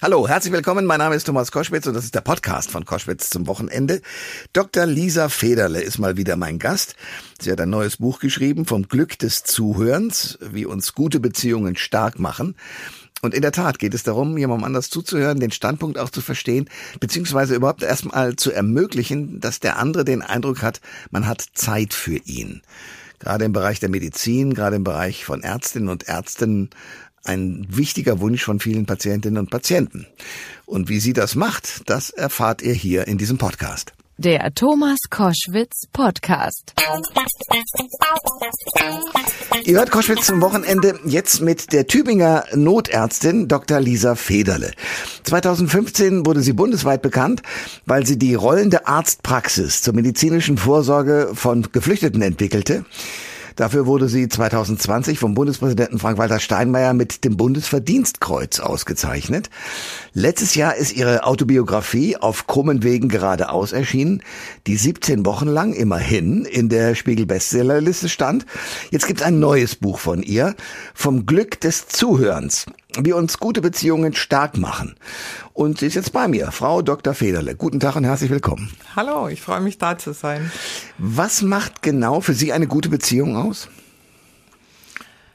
Hallo, herzlich willkommen. Mein Name ist Thomas Koschwitz und das ist der Podcast von Koschwitz zum Wochenende. Dr. Lisa Federle ist mal wieder mein Gast. Sie hat ein neues Buch geschrieben vom Glück des Zuhörens, wie uns gute Beziehungen stark machen. Und in der Tat geht es darum, jemandem anders zuzuhören, den Standpunkt auch zu verstehen, beziehungsweise überhaupt erstmal zu ermöglichen, dass der andere den Eindruck hat, man hat Zeit für ihn. Gerade im Bereich der Medizin, gerade im Bereich von Ärztinnen und Ärzten ein wichtiger Wunsch von vielen Patientinnen und Patienten. Und wie sie das macht, das erfahrt ihr hier in diesem Podcast. Der Thomas Koschwitz Podcast. Ihr hört Koschwitz zum Wochenende jetzt mit der Tübinger Notärztin Dr. Lisa Federle. 2015 wurde sie bundesweit bekannt, weil sie die rollende Arztpraxis zur medizinischen Vorsorge von Geflüchteten entwickelte. Dafür wurde sie 2020 vom Bundespräsidenten Frank-Walter Steinmeier mit dem Bundesverdienstkreuz ausgezeichnet. Letztes Jahr ist ihre Autobiografie auf krummen Wegen geradeaus erschienen, die 17 Wochen lang immerhin in der Spiegel-Bestsellerliste stand. Jetzt gibt es ein neues Buch von ihr, vom Glück des Zuhörens wie uns gute Beziehungen stark machen. Und sie ist jetzt bei mir, Frau Dr. Federle. Guten Tag und herzlich willkommen. Hallo, ich freue mich da zu sein. Was macht genau für Sie eine gute Beziehung aus?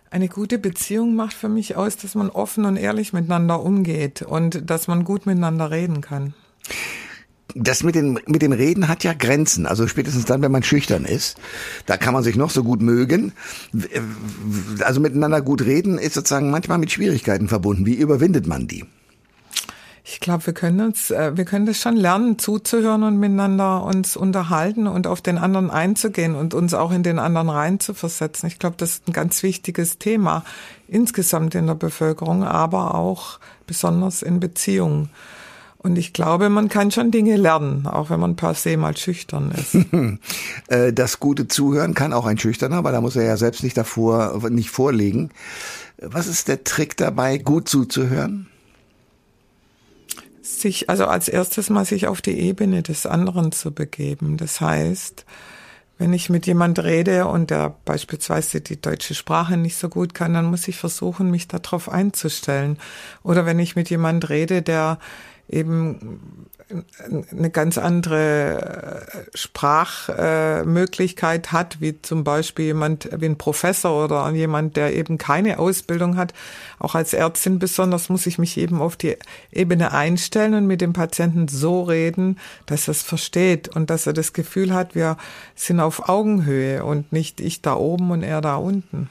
Eine gute Beziehung macht für mich aus, dass man offen und ehrlich miteinander umgeht und dass man gut miteinander reden kann das mit, den, mit dem Reden hat ja Grenzen. Also spätestens dann, wenn man schüchtern ist, da kann man sich noch so gut mögen. Also miteinander gut reden ist sozusagen manchmal mit Schwierigkeiten verbunden. Wie überwindet man die? Ich glaube, wir können uns, äh, wir können das schon lernen, zuzuhören und miteinander uns unterhalten und auf den anderen einzugehen und uns auch in den anderen reinzuversetzen. Ich glaube, das ist ein ganz wichtiges Thema insgesamt in der Bevölkerung, aber auch besonders in Beziehungen. Und ich glaube, man kann schon Dinge lernen, auch wenn man per se mal schüchtern ist. Äh, das gute Zuhören kann auch ein Schüchterner, weil da muss er ja selbst nicht davor, nicht vorlegen. Was ist der Trick dabei, gut zuzuhören? Sich, also als erstes mal sich auf die Ebene des anderen zu begeben. Das heißt, wenn ich mit jemand rede und der beispielsweise die deutsche Sprache nicht so gut kann, dann muss ich versuchen, mich darauf einzustellen. Oder wenn ich mit jemand rede, der eben eine ganz andere äh, Sprachmöglichkeit hat, wie zum Beispiel jemand wie ein Professor oder jemand, der eben keine Ausbildung hat. Auch als Ärztin besonders muss ich mich eben auf die Ebene einstellen und mit dem Patienten so reden, dass er es versteht und dass er das Gefühl hat, wir sind auf Augenhöhe und nicht ich da oben und er da unten.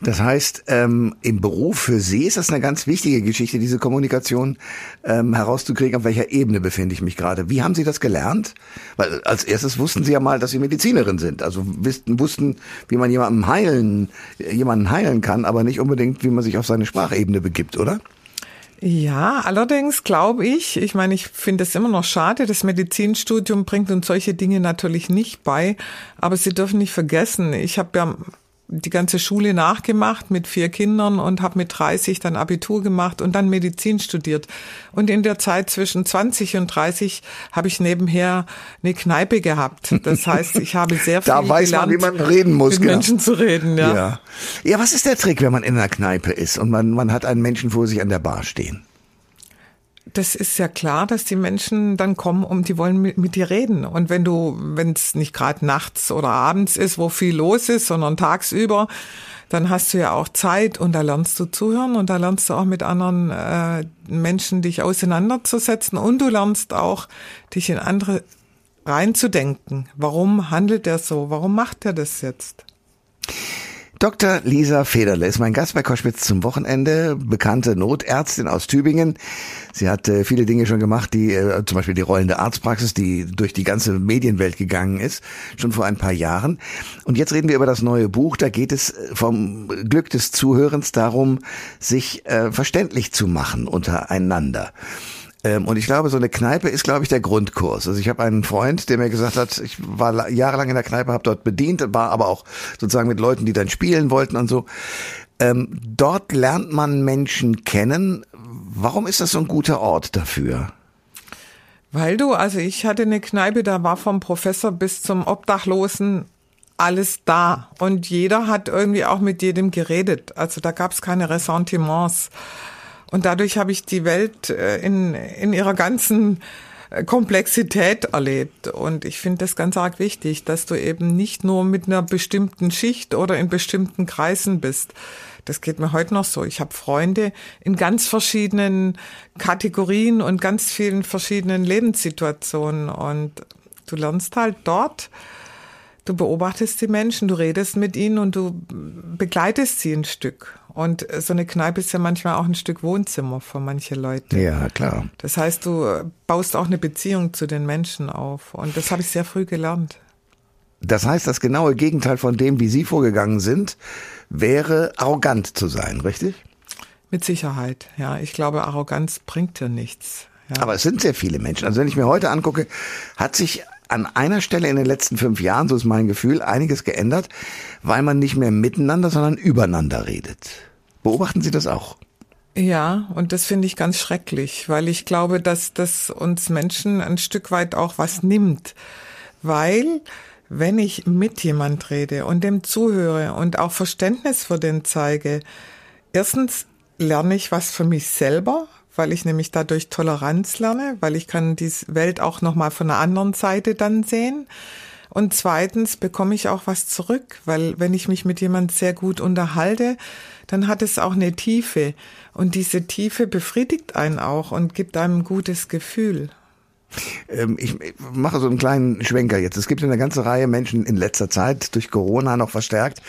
Das heißt, ähm, im Beruf für Sie ist das eine ganz wichtige Geschichte, diese Kommunikation ähm, herauszukriegen, auf welcher Ebene befinde ich mich gerade. Wie haben Sie das gelernt? Weil als erstes wussten Sie ja mal, dass Sie Medizinerin sind. Also wussten, wussten wie man jemanden heilen, jemanden heilen kann, aber nicht unbedingt, wie man sich auf seine Sprachebene begibt, oder? Ja, allerdings glaube ich, ich meine, ich finde es immer noch schade, das Medizinstudium bringt uns solche Dinge natürlich nicht bei, aber Sie dürfen nicht vergessen, ich habe ja die ganze Schule nachgemacht mit vier Kindern und habe mit 30 dann Abitur gemacht und dann Medizin studiert. Und in der Zeit zwischen 20 und 30 habe ich nebenher eine Kneipe gehabt. Das heißt, ich habe sehr viel Da weiß gelernt, man, wie man reden muss. mit genau. Menschen zu reden. Ja. ja. Ja, was ist der Trick, wenn man in einer Kneipe ist und man, man hat einen Menschen vor sich an der Bar stehen? Das ist ja klar, dass die Menschen dann kommen und die wollen mit, mit dir reden. Und wenn du, wenn es nicht gerade nachts oder abends ist, wo viel los ist, sondern tagsüber, dann hast du ja auch Zeit und da lernst du zuhören und da lernst du auch mit anderen äh, Menschen dich auseinanderzusetzen und du lernst auch dich in andere reinzudenken. Warum handelt er so? Warum macht er das jetzt? Dr. Lisa Federle ist mein Gast bei Koschwitz zum Wochenende, bekannte Notärztin aus Tübingen. Sie hat äh, viele Dinge schon gemacht, die äh, zum Beispiel die rollende Arztpraxis, die durch die ganze Medienwelt gegangen ist, schon vor ein paar Jahren. Und jetzt reden wir über das neue Buch. Da geht es äh, vom Glück des Zuhörens darum, sich äh, verständlich zu machen untereinander. Ähm, und ich glaube, so eine Kneipe ist, glaube ich, der Grundkurs. Also ich habe einen Freund, der mir gesagt hat, ich war jahrelang in der Kneipe, habe dort bedient, war aber auch sozusagen mit Leuten, die dann spielen wollten und so. Ähm, dort lernt man Menschen kennen. Warum ist das so ein guter Ort dafür? Weil du, also ich hatte eine Kneipe, da war vom Professor bis zum Obdachlosen alles da. Und jeder hat irgendwie auch mit jedem geredet. Also da gab es keine Ressentiments. Und dadurch habe ich die Welt äh, in, in ihrer ganzen äh, Komplexität erlebt. Und ich finde das ganz arg wichtig, dass du eben nicht nur mit einer bestimmten Schicht oder in bestimmten Kreisen bist. Das geht mir heute noch so. Ich habe Freunde in ganz verschiedenen Kategorien und ganz vielen verschiedenen Lebenssituationen. Und du lernst halt dort, du beobachtest die Menschen, du redest mit ihnen und du begleitest sie ein Stück. Und so eine Kneipe ist ja manchmal auch ein Stück Wohnzimmer für manche Leute. Ja, klar. Das heißt, du baust auch eine Beziehung zu den Menschen auf. Und das habe ich sehr früh gelernt. Das heißt, das genaue Gegenteil von dem, wie Sie vorgegangen sind, wäre arrogant zu sein, richtig? Mit Sicherheit, ja. Ich glaube, Arroganz bringt dir nichts. Ja. Aber es sind sehr viele Menschen. Also wenn ich mir heute angucke, hat sich an einer Stelle in den letzten fünf Jahren, so ist mein Gefühl, einiges geändert, weil man nicht mehr miteinander, sondern übereinander redet. Beobachten Sie das auch? Ja, und das finde ich ganz schrecklich, weil ich glaube, dass das uns Menschen ein Stück weit auch was nimmt. Weil, wenn ich mit jemand rede und dem zuhöre und auch Verständnis für den zeige, erstens lerne ich was für mich selber, weil ich nämlich dadurch Toleranz lerne, weil ich kann die Welt auch nochmal von einer anderen Seite dann sehen. Und zweitens bekomme ich auch was zurück, weil wenn ich mich mit jemand sehr gut unterhalte, dann hat es auch eine Tiefe. Und diese Tiefe befriedigt einen auch und gibt einem ein gutes Gefühl. Ähm, ich mache so einen kleinen Schwenker jetzt. Es gibt eine ganze Reihe Menschen in letzter Zeit, durch Corona noch verstärkt,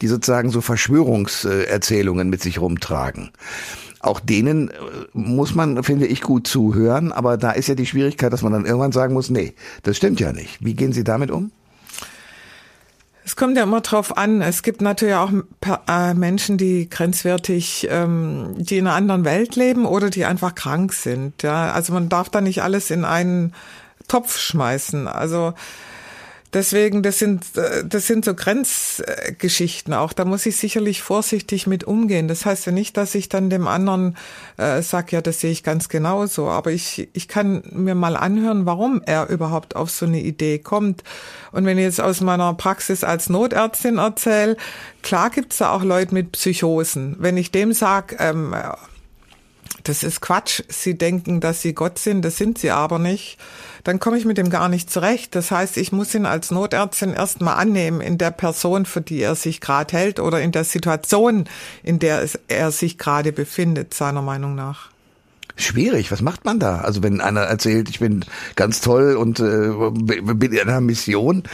die sozusagen so Verschwörungserzählungen mit sich rumtragen. Auch denen äh, muss man, finde ich, gut zuhören, aber da ist ja die Schwierigkeit, dass man dann irgendwann sagen muss, nee, das stimmt ja nicht. Wie gehen Sie damit um? Es kommt ja immer drauf an. Es gibt natürlich auch äh, Menschen, die grenzwertig, ähm, die in einer anderen Welt leben oder die einfach krank sind. Ja, also man darf da nicht alles in einen Topf schmeißen. Also Deswegen, das sind, äh, das sind so Grenzgeschichten auch. Da muss ich sicherlich vorsichtig mit umgehen. Das heißt ja nicht, dass ich dann dem anderen äh, sage, ja, das sehe ich ganz genauso. Aber ich, ich kann mir mal anhören, warum er überhaupt auf so eine Idee kommt. Und wenn ich jetzt aus meiner Praxis als Notärztin erzähle, klar gibt's da auch Leute mit Psychosen. Wenn ich dem sage, ähm, das ist Quatsch, sie denken, dass sie Gott sind, das sind sie aber nicht dann komme ich mit dem gar nicht zurecht. Das heißt, ich muss ihn als Notärztin erstmal annehmen in der Person, für die er sich gerade hält oder in der Situation, in der er sich gerade befindet, seiner Meinung nach. Schwierig, was macht man da? Also wenn einer erzählt, ich bin ganz toll und äh, bin in einer Mission,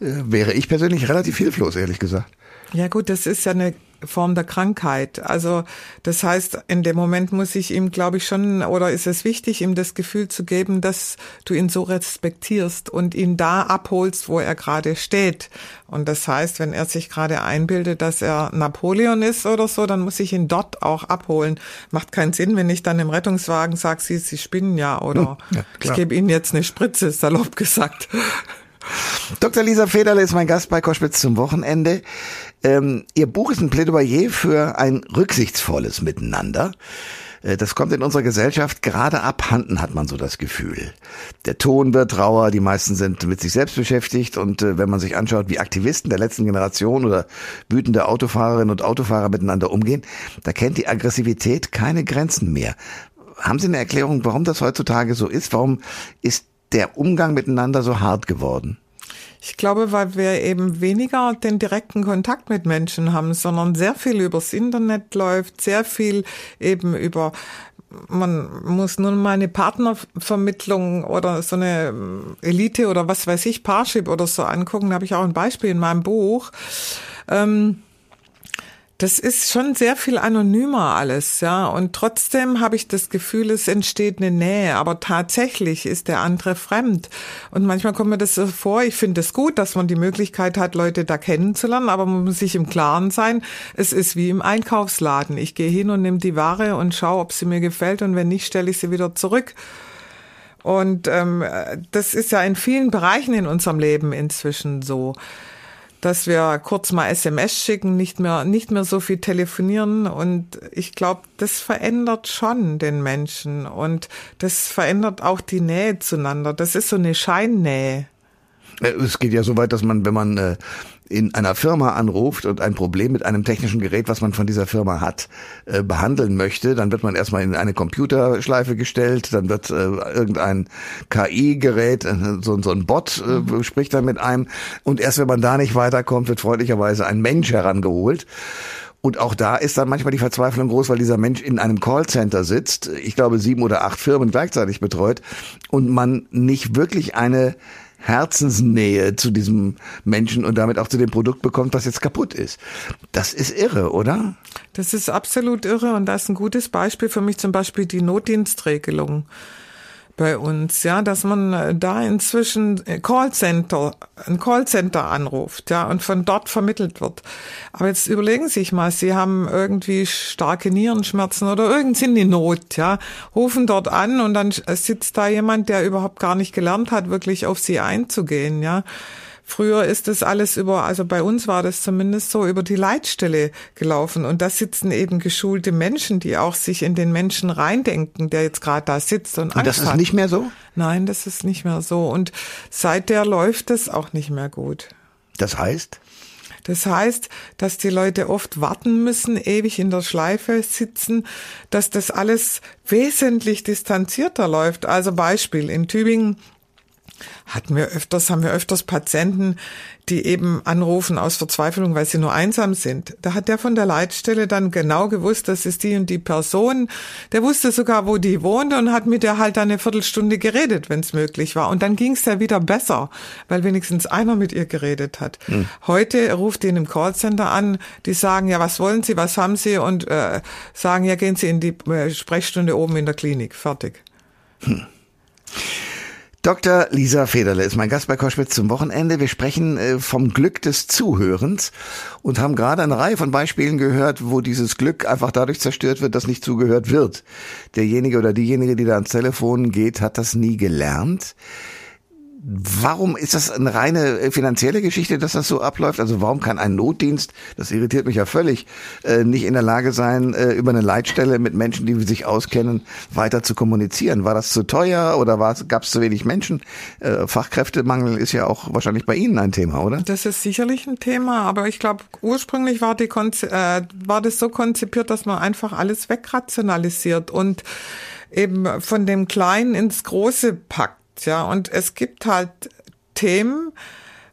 äh, wäre ich persönlich relativ hilflos, ehrlich gesagt. Ja gut, das ist ja eine Form der Krankheit. Also das heißt, in dem Moment muss ich ihm, glaube ich, schon, oder ist es wichtig, ihm das Gefühl zu geben, dass du ihn so respektierst und ihn da abholst, wo er gerade steht. Und das heißt, wenn er sich gerade einbildet, dass er Napoleon ist oder so, dann muss ich ihn dort auch abholen. Macht keinen Sinn, wenn ich dann im Rettungswagen sage, Sie, Sie spinnen ja oder ja, ich gebe Ihnen jetzt eine Spritze, salopp gesagt. Dr. Lisa Federle ist mein Gast bei Koschwitz zum Wochenende. Ähm, Ihr Buch ist ein Plädoyer für ein rücksichtsvolles Miteinander. Äh, das kommt in unserer Gesellschaft gerade abhanden, hat man so das Gefühl. Der Ton wird rauer, die meisten sind mit sich selbst beschäftigt und äh, wenn man sich anschaut, wie Aktivisten der letzten Generation oder wütende Autofahrerinnen und Autofahrer miteinander umgehen, da kennt die Aggressivität keine Grenzen mehr. Haben Sie eine Erklärung, warum das heutzutage so ist? Warum ist der Umgang miteinander so hart geworden? Ich glaube, weil wir eben weniger den direkten Kontakt mit Menschen haben, sondern sehr viel übers Internet läuft, sehr viel eben über man muss nur mal eine Partnervermittlung oder so eine Elite oder was weiß ich, Parship oder so angucken. Da habe ich auch ein Beispiel in meinem Buch. Ähm, das ist schon sehr viel anonymer alles, ja. Und trotzdem habe ich das Gefühl, es entsteht eine Nähe. Aber tatsächlich ist der andere fremd. Und manchmal kommt mir das so vor, ich finde es gut, dass man die Möglichkeit hat, Leute da kennenzulernen, aber man muss sich im Klaren sein, es ist wie im Einkaufsladen. Ich gehe hin und nehme die Ware und schaue, ob sie mir gefällt und wenn nicht, stelle ich sie wieder zurück. Und ähm, das ist ja in vielen Bereichen in unserem Leben inzwischen so dass wir kurz mal SMS schicken, nicht mehr, nicht mehr so viel telefonieren. Und ich glaube, das verändert schon den Menschen und das verändert auch die Nähe zueinander. Das ist so eine Scheinnähe. Äh, es geht ja so weit, dass man, wenn man äh, in einer Firma anruft und ein Problem mit einem technischen Gerät, was man von dieser Firma hat, äh, behandeln möchte, dann wird man erstmal in eine Computerschleife gestellt, dann wird äh, irgendein KI-Gerät, äh, so, so ein Bot mhm. spricht dann mit einem und erst wenn man da nicht weiterkommt, wird freundlicherweise ein Mensch herangeholt. Und auch da ist dann manchmal die Verzweiflung groß, weil dieser Mensch in einem Callcenter sitzt, ich glaube sieben oder acht Firmen gleichzeitig betreut und man nicht wirklich eine Herzensnähe zu diesem Menschen und damit auch zu dem Produkt bekommt, was jetzt kaputt ist. Das ist irre, oder? Das ist absolut irre und das ist ein gutes Beispiel für mich zum Beispiel die Notdienstregelung bei uns, ja, dass man äh, da inzwischen äh, Callcenter, ein Callcenter anruft, ja, und von dort vermittelt wird. Aber jetzt überlegen Sie sich mal, Sie haben irgendwie starke Nierenschmerzen oder irgend sind die Not, ja, rufen dort an und dann sitzt da jemand, der überhaupt gar nicht gelernt hat, wirklich auf Sie einzugehen, ja. Früher ist das alles über, also bei uns war das zumindest so, über die Leitstelle gelaufen. Und da sitzen eben geschulte Menschen, die auch sich in den Menschen reindenken, der jetzt gerade da sitzt und, und das ist hat. nicht mehr so? Nein, das ist nicht mehr so. Und seither läuft es auch nicht mehr gut. Das heißt? Das heißt, dass die Leute oft warten müssen, ewig in der Schleife sitzen, dass das alles wesentlich distanzierter läuft. Also Beispiel, in Tübingen hatten wir öfters, haben wir öfters Patienten, die eben anrufen aus Verzweiflung, weil sie nur einsam sind. Da hat der von der Leitstelle dann genau gewusst, das ist die und die Person. Der wusste sogar, wo die wohnt und hat mit der halt eine Viertelstunde geredet, wenn es möglich war. Und dann ging es ja wieder besser, weil wenigstens einer mit ihr geredet hat. Hm. Heute ruft ihn im Callcenter an, die sagen, ja, was wollen Sie, was haben Sie? Und äh, sagen, ja, gehen Sie in die äh, Sprechstunde oben in der Klinik. Fertig. Hm. Dr. Lisa Federle ist mein Gast bei Koschwitz zum Wochenende. Wir sprechen äh, vom Glück des Zuhörens und haben gerade eine Reihe von Beispielen gehört, wo dieses Glück einfach dadurch zerstört wird, dass nicht zugehört wird. Derjenige oder diejenige, die da ans Telefon geht, hat das nie gelernt. Warum ist das eine reine äh, finanzielle Geschichte, dass das so abläuft? Also warum kann ein Notdienst, das irritiert mich ja völlig, äh, nicht in der Lage sein, äh, über eine Leitstelle mit Menschen, die sich auskennen, weiter zu kommunizieren? War das zu teuer oder gab es zu wenig Menschen? Fachkräftemangel ist ja auch wahrscheinlich bei Ihnen ein Thema, oder? Das ist sicherlich ein Thema, aber ich glaube, ursprünglich war, die äh, war das so konzipiert, dass man einfach alles wegrationalisiert und eben von dem Kleinen ins Große packt ja. Und es gibt halt Themen,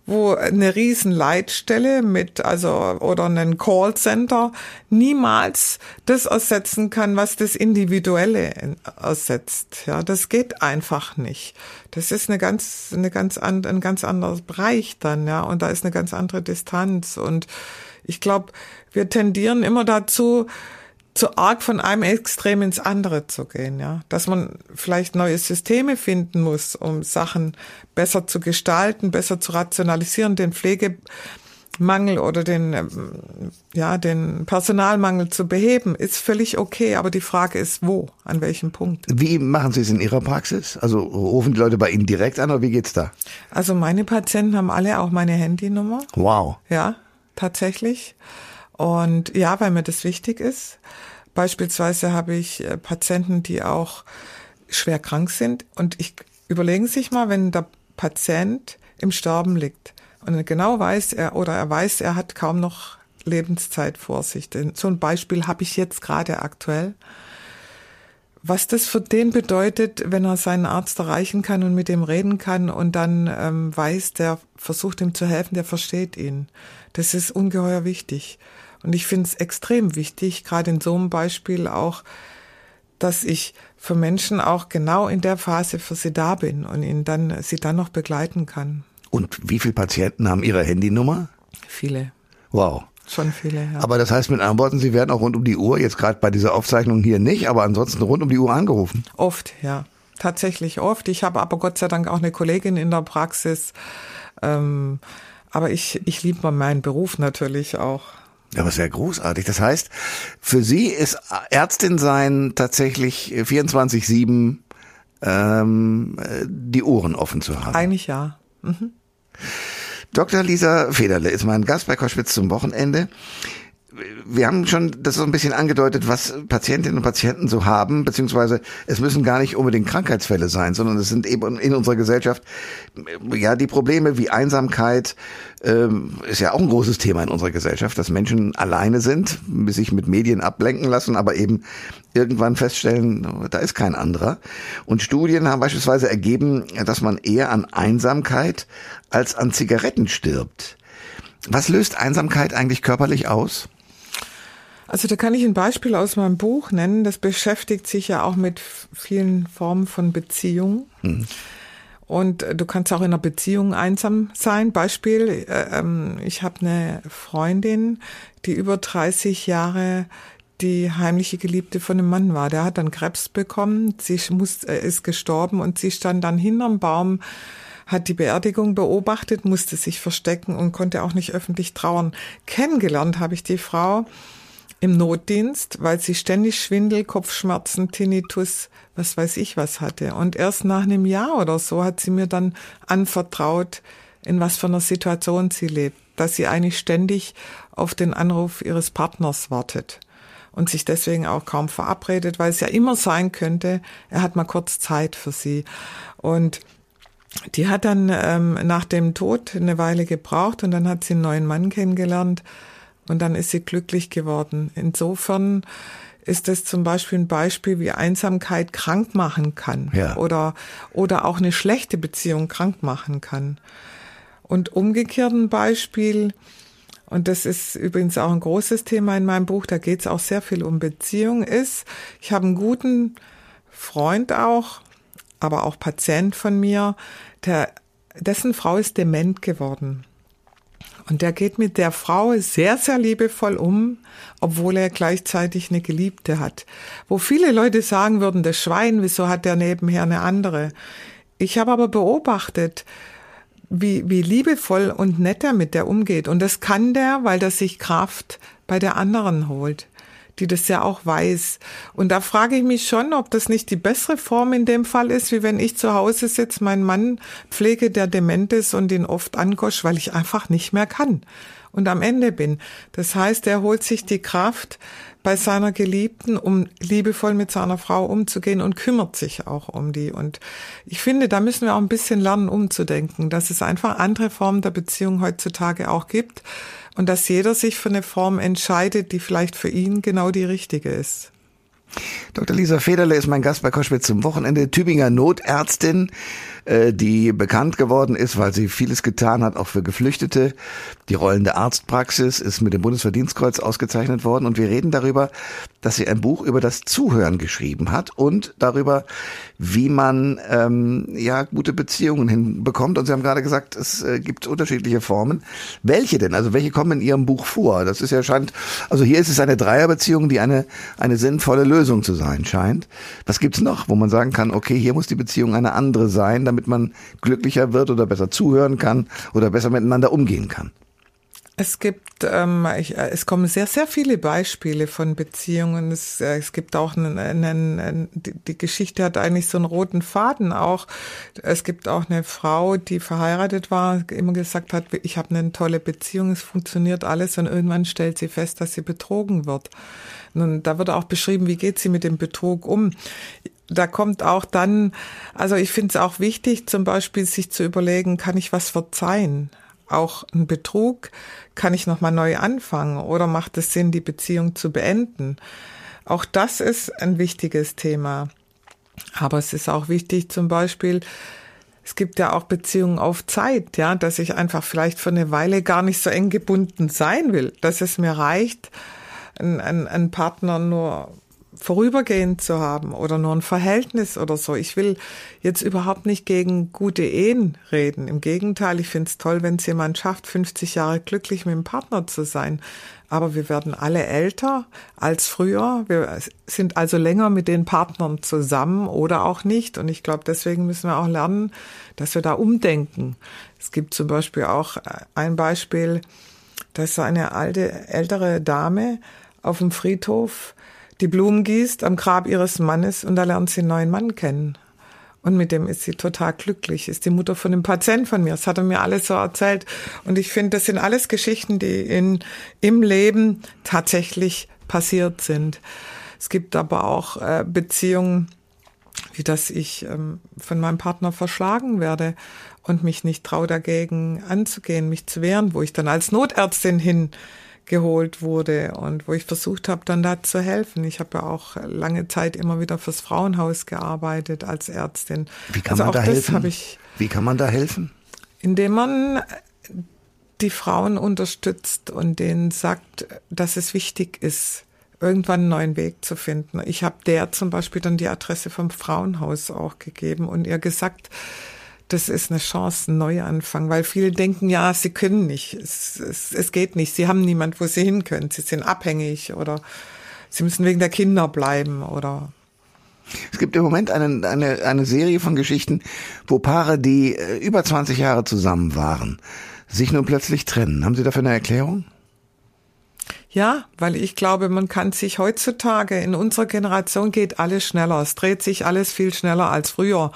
wo eine riesen Leitstelle mit, also, oder ein Callcenter niemals das ersetzen kann, was das Individuelle ersetzt. Ja, das geht einfach nicht. Das ist eine ganz, eine ganz, an, ein ganz anderer Bereich dann, ja, und da ist eine ganz andere Distanz. Und ich glaube, wir tendieren immer dazu, zu arg von einem Extrem ins andere zu gehen, ja. Dass man vielleicht neue Systeme finden muss, um Sachen besser zu gestalten, besser zu rationalisieren, den Pflegemangel oder den, ähm, ja, den Personalmangel zu beheben, ist völlig okay. Aber die Frage ist, wo? An welchem Punkt? Wie machen Sie es in Ihrer Praxis? Also rufen die Leute bei Ihnen direkt an oder wie geht's da? Also meine Patienten haben alle auch meine Handynummer. Wow. Ja, tatsächlich. Und ja, weil mir das wichtig ist. Beispielsweise habe ich äh, Patienten, die auch schwer krank sind. Und ich überlegen sich mal, wenn der Patient im Sterben liegt und er genau weiß, er oder er weiß, er hat kaum noch Lebenszeit vor sich. Denn so ein Beispiel habe ich jetzt gerade aktuell. Was das für den bedeutet, wenn er seinen Arzt erreichen kann und mit ihm reden kann und dann ähm, weiß, der versucht ihm zu helfen, der versteht ihn. Das ist ungeheuer wichtig. Und ich finde es extrem wichtig, gerade in so einem Beispiel auch, dass ich für Menschen auch genau in der Phase für sie da bin und ihnen dann, sie dann noch begleiten kann. Und wie viele Patienten haben Ihre Handynummer? Viele. Wow. Schon viele, ja. Aber das heißt mit anderen Worten, Sie werden auch rund um die Uhr, jetzt gerade bei dieser Aufzeichnung hier nicht, aber ansonsten rund um die Uhr angerufen? Oft, ja. Tatsächlich oft. Ich habe aber Gott sei Dank auch eine Kollegin in der Praxis. Ähm, aber ich, ich liebe meinen Beruf natürlich auch. Ja, aber sehr großartig. Das heißt, für Sie ist Ärztin sein tatsächlich 24-7 ähm, die Ohren offen zu haben. Eigentlich ja. Mhm. Dr. Lisa Federle ist mein Gast bei Koschwitz zum Wochenende. Wir haben schon das so ein bisschen angedeutet, was Patientinnen und Patienten so haben, beziehungsweise es müssen gar nicht unbedingt Krankheitsfälle sein, sondern es sind eben in unserer Gesellschaft ja die Probleme wie Einsamkeit ähm, ist ja auch ein großes Thema in unserer Gesellschaft, dass Menschen alleine sind, sich mit Medien ablenken lassen, aber eben irgendwann feststellen, da ist kein anderer. Und Studien haben beispielsweise ergeben, dass man eher an Einsamkeit als an Zigaretten stirbt. Was löst Einsamkeit eigentlich körperlich aus? Also da kann ich ein Beispiel aus meinem Buch nennen. Das beschäftigt sich ja auch mit vielen Formen von Beziehungen. Hm. Und du kannst auch in einer Beziehung einsam sein. Beispiel, äh, ähm, ich habe eine Freundin, die über 30 Jahre die heimliche Geliebte von einem Mann war. Der hat dann Krebs bekommen, sie muss, äh, ist gestorben und sie stand dann hinterm Baum hat die Beerdigung beobachtet, musste sich verstecken und konnte auch nicht öffentlich trauern. Kennengelernt habe ich die Frau im Notdienst, weil sie ständig Schwindel, Kopfschmerzen, Tinnitus, was weiß ich was hatte. Und erst nach einem Jahr oder so hat sie mir dann anvertraut, in was für einer Situation sie lebt, dass sie eigentlich ständig auf den Anruf ihres Partners wartet und sich deswegen auch kaum verabredet, weil es ja immer sein könnte, er hat mal kurz Zeit für sie. Und die hat dann ähm, nach dem Tod eine Weile gebraucht und dann hat sie einen neuen Mann kennengelernt und dann ist sie glücklich geworden. Insofern ist das zum Beispiel ein Beispiel, wie Einsamkeit krank machen kann ja. oder, oder auch eine schlechte Beziehung krank machen kann. Und umgekehrt ein Beispiel, und das ist übrigens auch ein großes Thema in meinem Buch, da geht es auch sehr viel um Beziehung, ist, ich habe einen guten Freund auch, aber auch Patient von mir, der, dessen Frau ist dement geworden. Und der geht mit der Frau sehr, sehr liebevoll um, obwohl er gleichzeitig eine Geliebte hat. Wo viele Leute sagen würden, das Schwein, wieso hat der nebenher eine andere? Ich habe aber beobachtet, wie, wie liebevoll und nett er mit der umgeht. Und das kann der, weil er sich Kraft bei der anderen holt die das ja auch weiß. Und da frage ich mich schon, ob das nicht die bessere Form in dem Fall ist, wie wenn ich zu Hause sitze, meinen Mann pflege, der dement ist und ihn oft ankosch, weil ich einfach nicht mehr kann und am Ende bin. Das heißt, er holt sich die Kraft bei seiner Geliebten, um liebevoll mit seiner Frau umzugehen und kümmert sich auch um die. Und ich finde, da müssen wir auch ein bisschen lernen, umzudenken, dass es einfach andere Formen der Beziehung heutzutage auch gibt und dass jeder sich für eine Form entscheidet, die vielleicht für ihn genau die richtige ist. Dr. Lisa Federle ist mein Gast bei Koschwitz zum Wochenende. Tübinger Notärztin, äh, die bekannt geworden ist, weil sie vieles getan hat, auch für Geflüchtete. Die rollende Arztpraxis ist mit dem Bundesverdienstkreuz ausgezeichnet worden. Und wir reden darüber, dass sie ein Buch über das Zuhören geschrieben hat und darüber, wie man ähm, ja gute Beziehungen hinbekommt. Und Sie haben gerade gesagt, es äh, gibt unterschiedliche Formen. Welche denn? Also welche kommen in Ihrem Buch vor? Das ist ja scheint, also hier ist es eine Dreierbeziehung, die eine eine sinnvolle Lösung zu sein scheint. Was gibt's noch, wo man sagen kann, okay, hier muss die Beziehung eine andere sein, damit man glücklicher wird oder besser zuhören kann oder besser miteinander umgehen kann? Es gibt, ähm, ich, äh, es kommen sehr, sehr viele Beispiele von Beziehungen. Es, äh, es gibt auch einen, einen, einen, die Geschichte hat eigentlich so einen roten Faden auch. Es gibt auch eine Frau, die verheiratet war, immer gesagt hat, ich habe eine tolle Beziehung, es funktioniert alles und irgendwann stellt sie fest, dass sie betrogen wird. Und da wird auch beschrieben, wie geht sie mit dem Betrug um da kommt auch dann, also ich finde es auch wichtig, zum Beispiel sich zu überlegen, kann ich was verzeihen? Auch ein Betrug kann ich nochmal neu anfangen oder macht es Sinn, die Beziehung zu beenden? Auch das ist ein wichtiges Thema. Aber es ist auch wichtig, zum Beispiel, es gibt ja auch Beziehungen auf Zeit, ja, dass ich einfach vielleicht für eine Weile gar nicht so eng gebunden sein will, dass es mir reicht, einen, einen Partner nur vorübergehend zu haben oder nur ein Verhältnis oder so. Ich will jetzt überhaupt nicht gegen gute Ehen reden. Im Gegenteil, ich finde es toll, wenn es jemand schafft, 50 Jahre glücklich mit dem Partner zu sein. Aber wir werden alle älter als früher. Wir sind also länger mit den Partnern zusammen oder auch nicht. Und ich glaube, deswegen müssen wir auch lernen, dass wir da umdenken. Es gibt zum Beispiel auch ein Beispiel, dass eine alte, ältere Dame auf dem Friedhof die Blumen gießt am Grab ihres Mannes und da lernt sie einen neuen Mann kennen. Und mit dem ist sie total glücklich. Ist die Mutter von einem Patient von mir. Das hat er mir alles so erzählt. Und ich finde, das sind alles Geschichten, die in, im Leben tatsächlich passiert sind. Es gibt aber auch äh, Beziehungen, wie dass ich ähm, von meinem Partner verschlagen werde und mich nicht traue dagegen anzugehen, mich zu wehren, wo ich dann als Notärztin hingeholt wurde und wo ich versucht habe, dann da zu helfen. Ich habe ja auch lange Zeit immer wieder fürs Frauenhaus gearbeitet als Ärztin. Wie kann also man da helfen? Ich, Wie kann man da helfen? Indem man die Frauen unterstützt und denen sagt, dass es wichtig ist, irgendwann einen neuen Weg zu finden. Ich habe der zum Beispiel dann die Adresse vom Frauenhaus auch gegeben und ihr gesagt, das ist eine Chance, ein Neuanfang, weil viele denken, ja, sie können nicht, es, es, es geht nicht, sie haben niemand, wo sie hin können, sie sind abhängig oder sie müssen wegen der Kinder bleiben oder es gibt im Moment eine, eine, eine Serie von Geschichten, wo Paare, die äh, über 20 Jahre zusammen waren, sich nun plötzlich trennen. Haben Sie dafür eine Erklärung? Ja, weil ich glaube, man kann sich heutzutage, in unserer Generation geht alles schneller. Es dreht sich alles viel schneller als früher.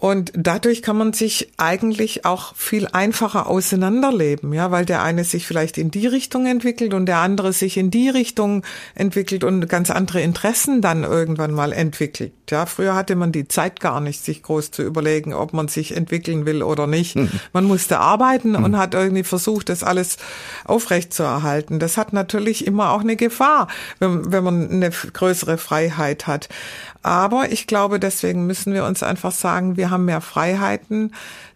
Und dadurch kann man sich eigentlich auch viel einfacher auseinanderleben, ja, weil der eine sich vielleicht in die Richtung entwickelt und der andere sich in die Richtung entwickelt und ganz andere Interessen dann irgendwann mal entwickelt. Ja, früher hatte man die Zeit gar nicht, sich groß zu überlegen, ob man sich entwickeln will oder nicht. Mhm. Man musste arbeiten mhm. und hat irgendwie versucht, das alles aufrechtzuerhalten. Das hat natürlich immer auch eine Gefahr, wenn, wenn man eine größere Freiheit hat. Aber ich glaube, deswegen müssen wir uns einfach sagen, wir haben mehr Freiheiten.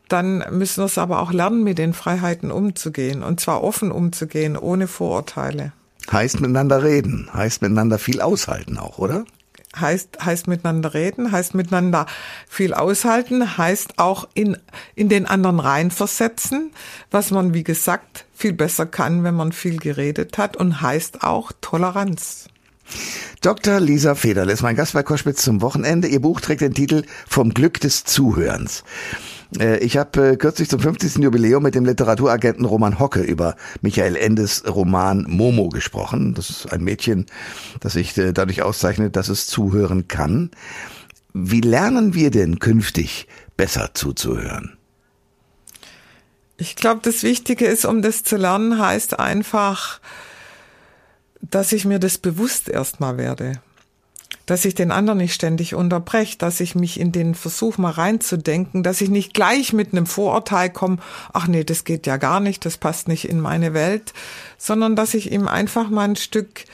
Dann müssen wir es aber auch lernen, mit den Freiheiten umzugehen. Und zwar offen umzugehen, ohne Vorurteile. Heißt miteinander reden, heißt miteinander viel aushalten auch, oder? heißt, heißt miteinander reden, heißt miteinander viel aushalten, heißt auch in, in den anderen reinversetzen, was man, wie gesagt, viel besser kann, wenn man viel geredet hat und heißt auch Toleranz. Dr. Lisa Federle ist mein Gast bei Koschwitz zum Wochenende. Ihr Buch trägt den Titel Vom Glück des Zuhörens. Äh, ich habe äh, kürzlich zum 50. Jubiläum mit dem Literaturagenten Roman Hocke über Michael Endes Roman Momo gesprochen. Das ist ein Mädchen, das sich äh, dadurch auszeichnet, dass es zuhören kann. Wie lernen wir denn künftig besser zuzuhören? Ich glaube, das Wichtige ist, um das zu lernen, heißt einfach, dass ich mir das bewusst erstmal werde. Dass ich den anderen nicht ständig unterbreche, dass ich mich in den Versuch mal reinzudenken, dass ich nicht gleich mit einem Vorurteil komme, ach nee, das geht ja gar nicht, das passt nicht in meine Welt, sondern dass ich ihm einfach mal ein Stück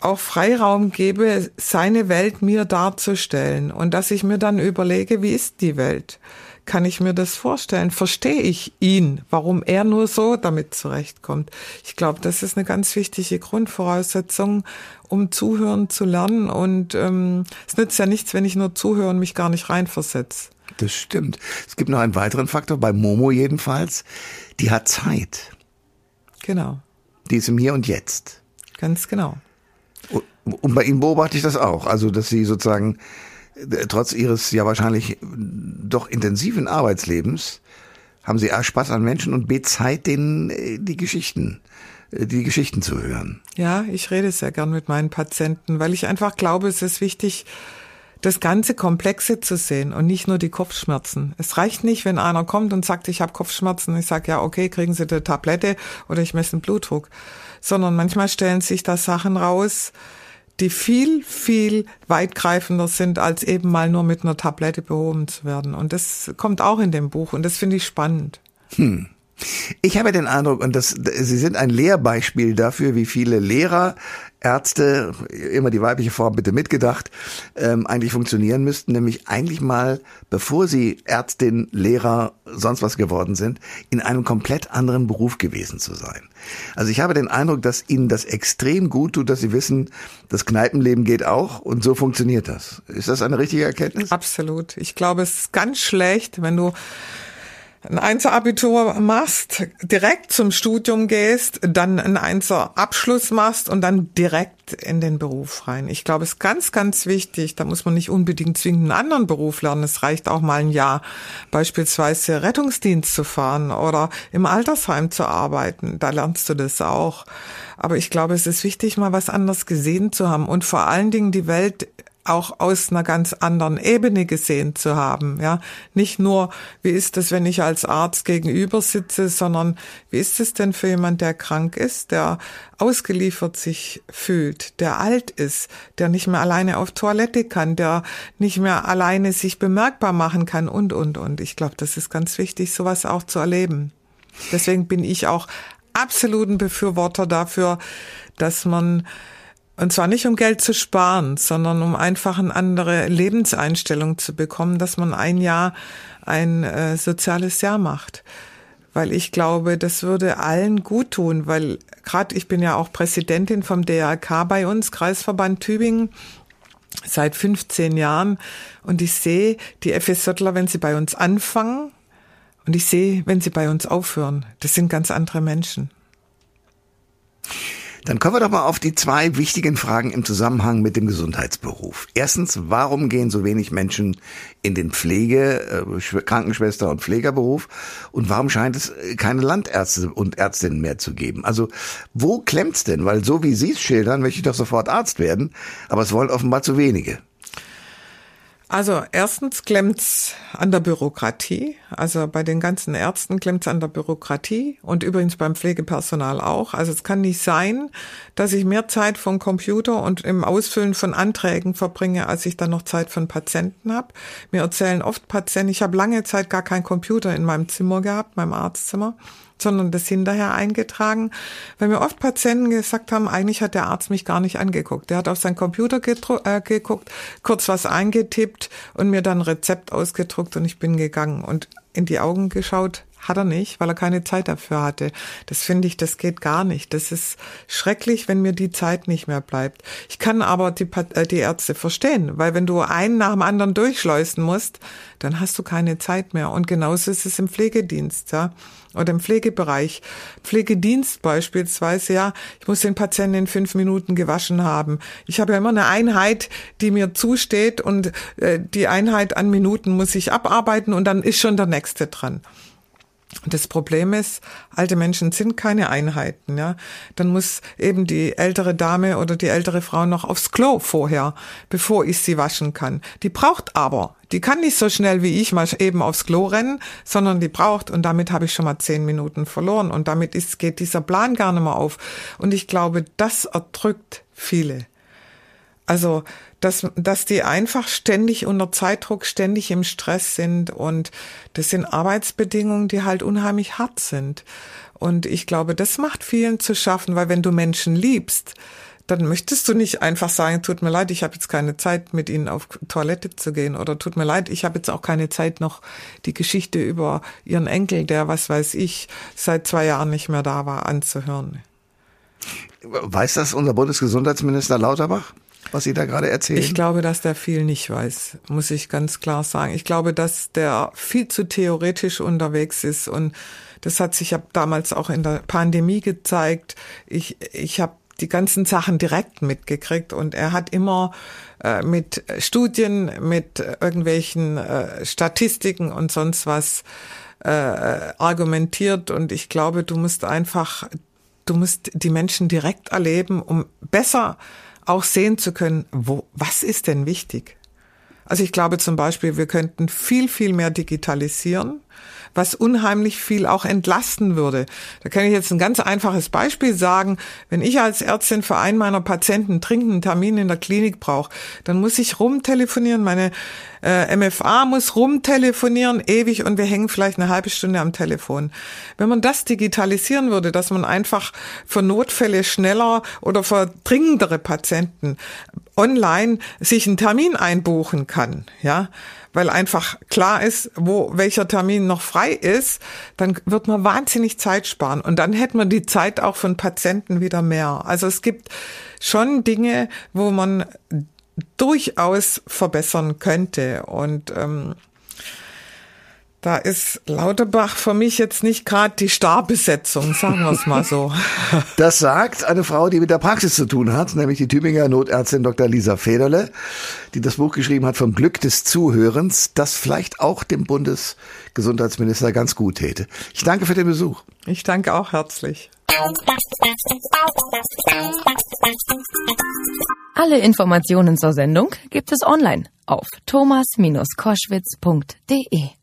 auch Freiraum gebe, seine Welt mir darzustellen und dass ich mir dann überlege, wie ist die Welt? Kann ich mir das vorstellen? Verstehe ich ihn, warum er nur so damit zurechtkommt? Ich glaube, das ist eine ganz wichtige Grundvoraussetzung, um zuhören zu lernen. Und ähm, es nützt ja nichts, wenn ich nur zuhöre und mich gar nicht reinversetze. Das stimmt. Es gibt noch einen weiteren Faktor, bei Momo jedenfalls. Die hat Zeit. Genau. Die ist im Hier und Jetzt. Ganz genau. Und bei Ihnen beobachte ich das auch. Also, dass Sie sozusagen trotz ihres ja wahrscheinlich doch intensiven Arbeitslebens haben sie A Spaß an Menschen und B Zeit, denen äh, die Geschichten äh, die Geschichten zu hören. Ja, ich rede sehr gern mit meinen Patienten, weil ich einfach glaube, es ist wichtig, das ganze Komplexe zu sehen und nicht nur die Kopfschmerzen. Es reicht nicht, wenn einer kommt und sagt, ich habe Kopfschmerzen. Ich sage, ja, okay, kriegen Sie eine Tablette oder ich messe den Blutdruck. Sondern manchmal stellen sich da Sachen raus, die viel, viel weitgreifender sind, als eben mal nur mit einer Tablette behoben zu werden. Und das kommt auch in dem Buch und das finde ich spannend. Hm. Ich habe den Eindruck, und das, Sie sind ein Lehrbeispiel dafür, wie viele Lehrer Ärzte, immer die weibliche Form bitte mitgedacht, ähm, eigentlich funktionieren müssten, nämlich eigentlich mal, bevor sie Ärztin, Lehrer, sonst was geworden sind, in einem komplett anderen Beruf gewesen zu sein. Also ich habe den Eindruck, dass ihnen das extrem gut tut, dass sie wissen, das Kneipenleben geht auch und so funktioniert das. Ist das eine richtige Erkenntnis? Absolut. Ich glaube, es ist ganz schlecht, wenn du ein Einser-Abitur machst, direkt zum Studium gehst, dann ein Einser-Abschluss machst und dann direkt in den Beruf rein. Ich glaube, es ist ganz, ganz wichtig. Da muss man nicht unbedingt zwingend einen anderen Beruf lernen. Es reicht auch mal ein Jahr, beispielsweise Rettungsdienst zu fahren oder im Altersheim zu arbeiten. Da lernst du das auch. Aber ich glaube, es ist wichtig, mal was anderes gesehen zu haben und vor allen Dingen die Welt auch aus einer ganz anderen Ebene gesehen zu haben. Ja, nicht nur, wie ist es, wenn ich als Arzt gegenüber sitze, sondern wie ist es denn für jemand, der krank ist, der ausgeliefert sich fühlt, der alt ist, der nicht mehr alleine auf Toilette kann, der nicht mehr alleine sich bemerkbar machen kann und, und, und. Ich glaube, das ist ganz wichtig, sowas auch zu erleben. Deswegen bin ich auch absoluten Befürworter dafür, dass man und zwar nicht um Geld zu sparen, sondern um einfach eine andere Lebenseinstellung zu bekommen, dass man ein Jahr ein äh, soziales Jahr macht. Weil ich glaube, das würde allen gut tun, weil gerade ich bin ja auch Präsidentin vom DRK bei uns, Kreisverband Tübingen, seit 15 Jahren. Und ich sehe die FSJler, wenn sie bei uns anfangen, und ich sehe, wenn sie bei uns aufhören, das sind ganz andere Menschen. Dann kommen wir doch mal auf die zwei wichtigen Fragen im Zusammenhang mit dem Gesundheitsberuf. Erstens, warum gehen so wenig Menschen in den Pflege, äh, Krankenschwester und Pflegerberuf? Und warum scheint es äh, keine Landärzte und Ärztinnen mehr zu geben? Also, wo klemmt's denn? Weil so wie Sie es schildern, möchte ich doch sofort Arzt werden, aber es wollen offenbar zu wenige. Also erstens klemmt's an der Bürokratie. Also bei den ganzen Ärzten klemmt's an der Bürokratie und übrigens beim Pflegepersonal auch. Also es kann nicht sein, dass ich mehr Zeit vom Computer und im Ausfüllen von Anträgen verbringe, als ich dann noch Zeit von Patienten habe. Mir erzählen oft Patienten, ich habe lange Zeit gar keinen Computer in meinem Zimmer gehabt, meinem Arztzimmer sondern das hinterher eingetragen, weil mir oft Patienten gesagt haben, eigentlich hat der Arzt mich gar nicht angeguckt. Der hat auf seinen Computer äh, geguckt, kurz was eingetippt und mir dann Rezept ausgedruckt und ich bin gegangen und in die Augen geschaut, hat er nicht, weil er keine Zeit dafür hatte. Das finde ich, das geht gar nicht. Das ist schrecklich, wenn mir die Zeit nicht mehr bleibt. Ich kann aber die, äh, die Ärzte verstehen, weil wenn du einen nach dem anderen durchschleusen musst, dann hast du keine Zeit mehr. Und genauso ist es im Pflegedienst, ja oder im Pflegebereich. Pflegedienst beispielsweise, ja, ich muss den Patienten in fünf Minuten gewaschen haben. Ich habe ja immer eine Einheit, die mir zusteht und äh, die Einheit an Minuten muss ich abarbeiten und dann ist schon der nächste dran. Das Problem ist, alte Menschen sind keine Einheiten, ja. Dann muss eben die ältere Dame oder die ältere Frau noch aufs Klo vorher, bevor ich sie waschen kann. Die braucht aber, die kann nicht so schnell wie ich mal eben aufs Klo rennen, sondern die braucht und damit habe ich schon mal zehn Minuten verloren und damit ist, geht dieser Plan gar nicht mehr auf. Und ich glaube, das erdrückt viele. Also, dass, dass die einfach ständig unter Zeitdruck, ständig im Stress sind und das sind Arbeitsbedingungen, die halt unheimlich hart sind. Und ich glaube, das macht vielen zu schaffen, weil wenn du Menschen liebst, dann möchtest du nicht einfach sagen, tut mir leid, ich habe jetzt keine Zeit, mit ihnen auf Toilette zu gehen oder tut mir leid, ich habe jetzt auch keine Zeit, noch die Geschichte über ihren Enkel, der, was weiß ich, seit zwei Jahren nicht mehr da war, anzuhören. Weiß das unser Bundesgesundheitsminister Lauterbach? Was Sie da gerade erzählen? Ich glaube, dass der viel nicht weiß, muss ich ganz klar sagen. Ich glaube, dass der viel zu theoretisch unterwegs ist und das hat sich ja damals auch in der Pandemie gezeigt. Ich, ich habe die ganzen Sachen direkt mitgekriegt und er hat immer äh, mit Studien, mit irgendwelchen äh, Statistiken und sonst was äh, argumentiert und ich glaube, du musst einfach, du musst die Menschen direkt erleben, um besser auch sehen zu können, wo, was ist denn wichtig? Also ich glaube zum Beispiel, wir könnten viel, viel mehr digitalisieren was unheimlich viel auch entlasten würde. Da kann ich jetzt ein ganz einfaches Beispiel sagen. Wenn ich als Ärztin für einen meiner Patienten dringend Termin in der Klinik brauche, dann muss ich rumtelefonieren. Meine äh, MFA muss rumtelefonieren, ewig, und wir hängen vielleicht eine halbe Stunde am Telefon. Wenn man das digitalisieren würde, dass man einfach für Notfälle schneller oder für dringendere Patienten online sich einen Termin einbuchen kann, ja, weil einfach klar ist, wo welcher Termin noch frei ist, dann wird man wahnsinnig Zeit sparen und dann hätten wir die Zeit auch von Patienten wieder mehr. Also es gibt schon Dinge, wo man durchaus verbessern könnte und ähm, da ist Lauterbach für mich jetzt nicht gerade die Starbesetzung, sagen wir es mal so. Das sagt eine Frau, die mit der Praxis zu tun hat, nämlich die Tübinger Notärztin Dr. Lisa Federle, die das Buch geschrieben hat vom Glück des Zuhörens, das vielleicht auch dem Bundesgesundheitsminister ganz gut täte. Ich danke für den Besuch. Ich danke auch herzlich. Alle Informationen zur Sendung gibt es online auf thomas-koschwitz.de.